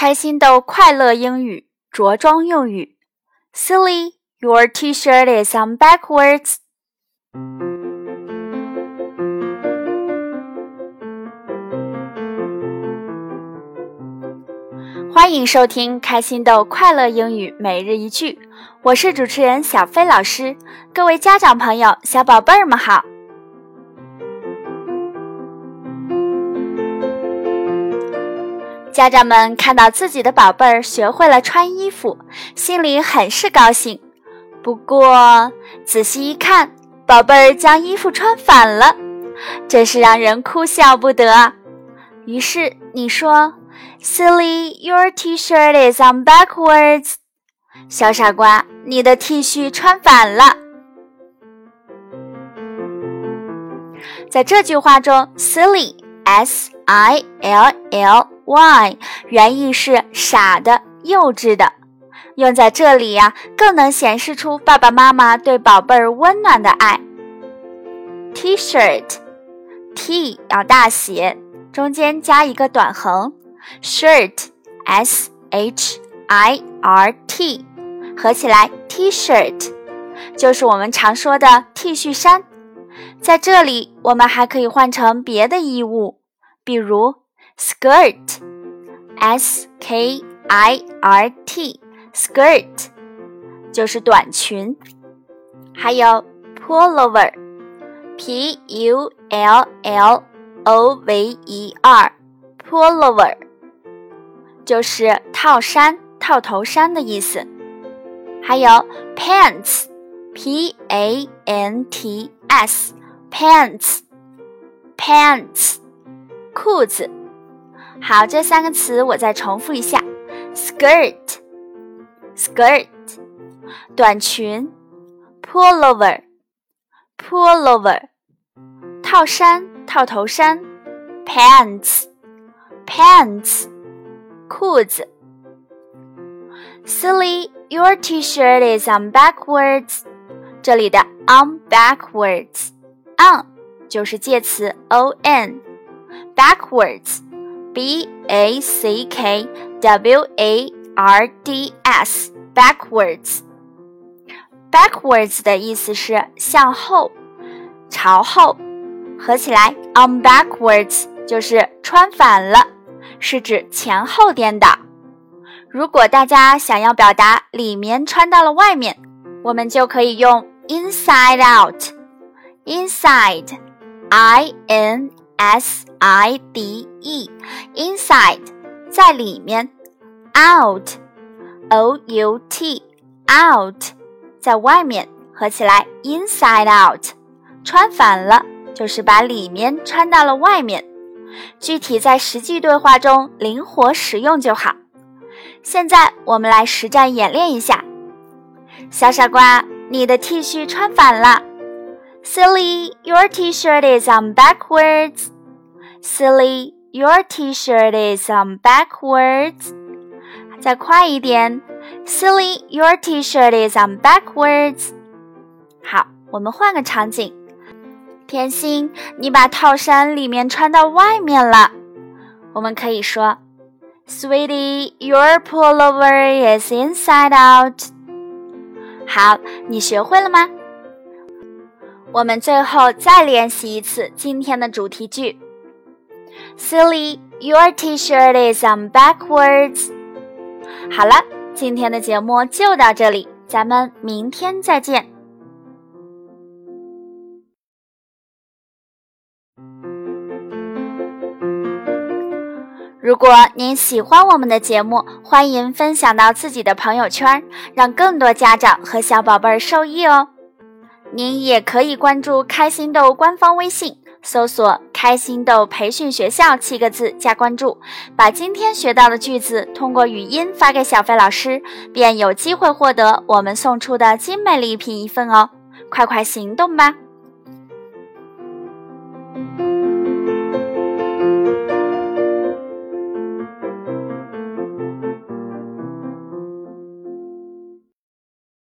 开心豆快乐英语着装用语：Silly, your T-shirt is on backwards. 欢迎收听开心豆快乐英语每日一句，我是主持人小飞老师。各位家长朋友、小宝贝儿们好！家长们看到自己的宝贝儿学会了穿衣服，心里很是高兴。不过仔细一看，宝贝儿将衣服穿反了，真是让人哭笑不得。于是你说：“Silly, your T-shirt is on backwards。”小傻瓜，你的 T 恤穿反了。在这句话中，“silly”（s i l l）。Why 原意是傻的、幼稚的，用在这里呀，更能显示出爸爸妈妈对宝贝儿温暖的爱。T-shirt，T 要大写，中间加一个短横，shirt，S H I R T，合起来 T-shirt，就是我们常说的 T 恤衫。在这里，我们还可以换成别的衣物，比如。Skirt, s k i r t, skirt 就是短裙。还有 pullover, p u l l o v e r, pullover 就是套衫、套头衫的意思。还有 pants, p a n t s, pants, pants 裤子。好，这三个词我再重复一下：skirt，skirt，短裙；pullover，pullover，套衫、套头衫；pants，pants，裤子。Silly, your T-shirt is on backwards。这里的 on backwards，on 就是介词 on，backwards。 B A C K W A R D S backwards backwards 的意思是向后、朝后，合起来 on backwards 就是穿反了，是指前后颠倒。如果大家想要表达里面穿到了外面，我们就可以用 inside out inside I N S I D E，inside 在里面，out，O U T，out 在外面，合起来 inside out，穿反了就是把里面穿到了外面。具体在实际对话中灵活使用就好。现在我们来实战演练一下。小傻瓜，你的 T 恤穿反了。Silly, your T-shirt is on backwards. Silly, your T-shirt is on backwards. 再快一点，Silly, your T-shirt is on backwards. 好，我们换个场景。甜心，你把套衫里面穿到外面了。我们可以说，Sweetie, your pullover is inside out. 好，你学会了吗？ 我们最后再练习一次今天的主题句。Silly, your T-shirt is on backwards。好了，今天的节目就到这里，咱们明天再见。如果您喜欢我们的节目，欢迎分享到自己的朋友圈，让更多家长和小宝贝儿受益哦。您也可以关注开心豆官方微信，搜索“开心豆培训学校”七个字加关注，把今天学到的句子通过语音发给小飞老师，便有机会获得我们送出的精美礼品一份哦！快快行动吧！